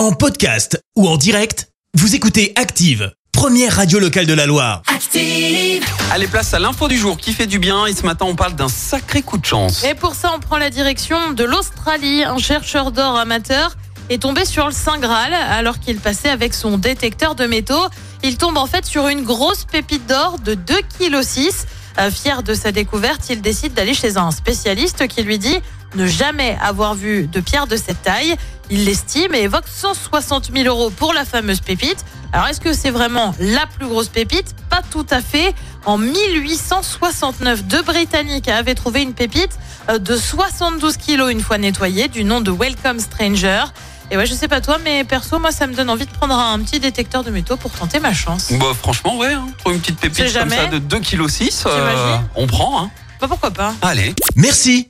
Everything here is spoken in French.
En podcast ou en direct, vous écoutez Active, première radio locale de la Loire. Active. Allez, place à l'info du jour qui fait du bien. Et ce matin, on parle d'un sacré coup de chance. Et pour ça, on prend la direction de l'Australie. Un chercheur d'or amateur est tombé sur le Saint Graal alors qu'il passait avec son détecteur de métaux. Il tombe en fait sur une grosse pépite d'or de 2,6 kg. Fier de sa découverte, il décide d'aller chez un spécialiste qui lui dit ne jamais avoir vu de pierre de cette taille. Il l'estime et évoque 160 000 euros pour la fameuse pépite. Alors est-ce que c'est vraiment la plus grosse pépite? Pas tout à fait. En 1869, deux Britanniques avaient trouvé une pépite euh, de 72 kilos une fois nettoyée du nom de Welcome Stranger. Et ouais, je sais pas toi, mais perso, moi, ça me donne envie de prendre un petit détecteur de métaux pour tenter ma chance. Bah, franchement, ouais. Hein. Pour une petite pépite comme ça de 2,6 kg, T'imagines on prend. Hein. Bah pourquoi pas Allez. Merci,